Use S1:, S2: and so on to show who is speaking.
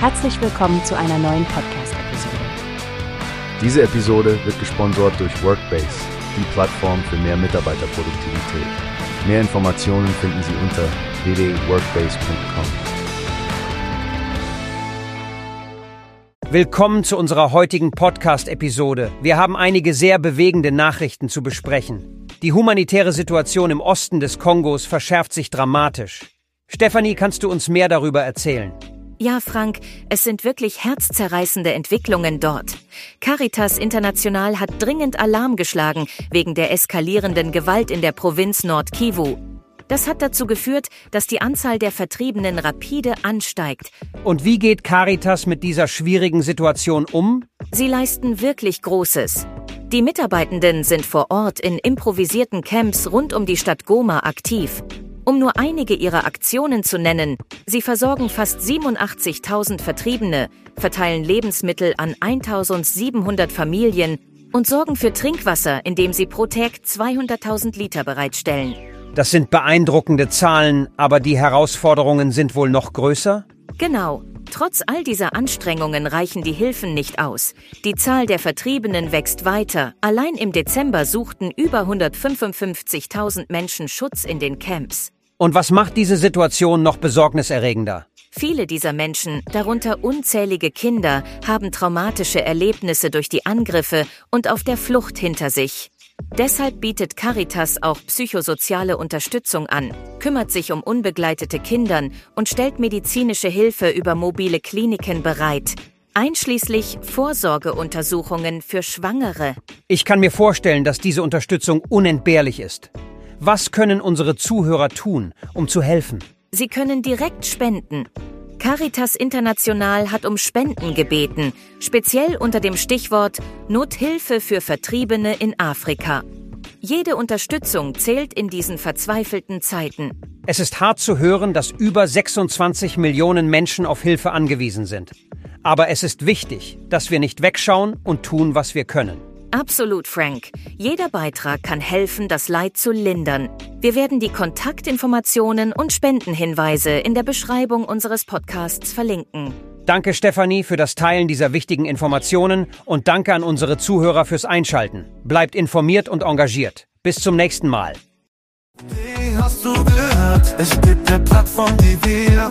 S1: Herzlich willkommen zu einer neuen Podcast-Episode.
S2: Diese Episode wird gesponsert durch Workbase, die Plattform für mehr Mitarbeiterproduktivität. Mehr Informationen finden Sie unter www.workbase.com.
S3: Willkommen zu unserer heutigen Podcast-Episode. Wir haben einige sehr bewegende Nachrichten zu besprechen. Die humanitäre Situation im Osten des Kongos verschärft sich dramatisch. Stefanie, kannst du uns mehr darüber erzählen?
S4: Ja, Frank, es sind wirklich herzzerreißende Entwicklungen dort. Caritas International hat dringend Alarm geschlagen wegen der eskalierenden Gewalt in der Provinz Nord-Kivu. Das hat dazu geführt, dass die Anzahl der Vertriebenen rapide ansteigt.
S3: Und wie geht Caritas mit dieser schwierigen Situation um?
S4: Sie leisten wirklich Großes. Die Mitarbeitenden sind vor Ort in improvisierten Camps rund um die Stadt Goma aktiv. Um nur einige ihrer Aktionen zu nennen, sie versorgen fast 87.000 Vertriebene, verteilen Lebensmittel an 1.700 Familien und sorgen für Trinkwasser, indem sie pro Tag 200.000 Liter bereitstellen.
S3: Das sind beeindruckende Zahlen, aber die Herausforderungen sind wohl noch größer?
S4: Genau. Trotz all dieser Anstrengungen reichen die Hilfen nicht aus. Die Zahl der Vertriebenen wächst weiter. Allein im Dezember suchten über 155.000 Menschen Schutz in den Camps.
S3: Und was macht diese Situation noch besorgniserregender?
S4: Viele dieser Menschen, darunter unzählige Kinder, haben traumatische Erlebnisse durch die Angriffe und auf der Flucht hinter sich. Deshalb bietet Caritas auch psychosoziale Unterstützung an, kümmert sich um unbegleitete Kindern und stellt medizinische Hilfe über mobile Kliniken bereit, einschließlich Vorsorgeuntersuchungen für Schwangere.
S3: Ich kann mir vorstellen, dass diese Unterstützung unentbehrlich ist. Was können unsere Zuhörer tun, um zu helfen?
S4: Sie können direkt spenden. Caritas International hat um Spenden gebeten, speziell unter dem Stichwort Nothilfe für Vertriebene in Afrika. Jede Unterstützung zählt in diesen verzweifelten Zeiten.
S3: Es ist hart zu hören, dass über 26 Millionen Menschen auf Hilfe angewiesen sind. Aber es ist wichtig, dass wir nicht wegschauen und tun, was wir können.
S4: Absolut, Frank. Jeder Beitrag kann helfen, das Leid zu lindern. Wir werden die Kontaktinformationen und Spendenhinweise in der Beschreibung unseres Podcasts verlinken.
S3: Danke, Stefanie, für das Teilen dieser wichtigen Informationen und danke an unsere Zuhörer fürs Einschalten. Bleibt informiert und engagiert. Bis zum nächsten Mal.
S5: Wie hast du gehört? Es gibt eine Plattform, die wir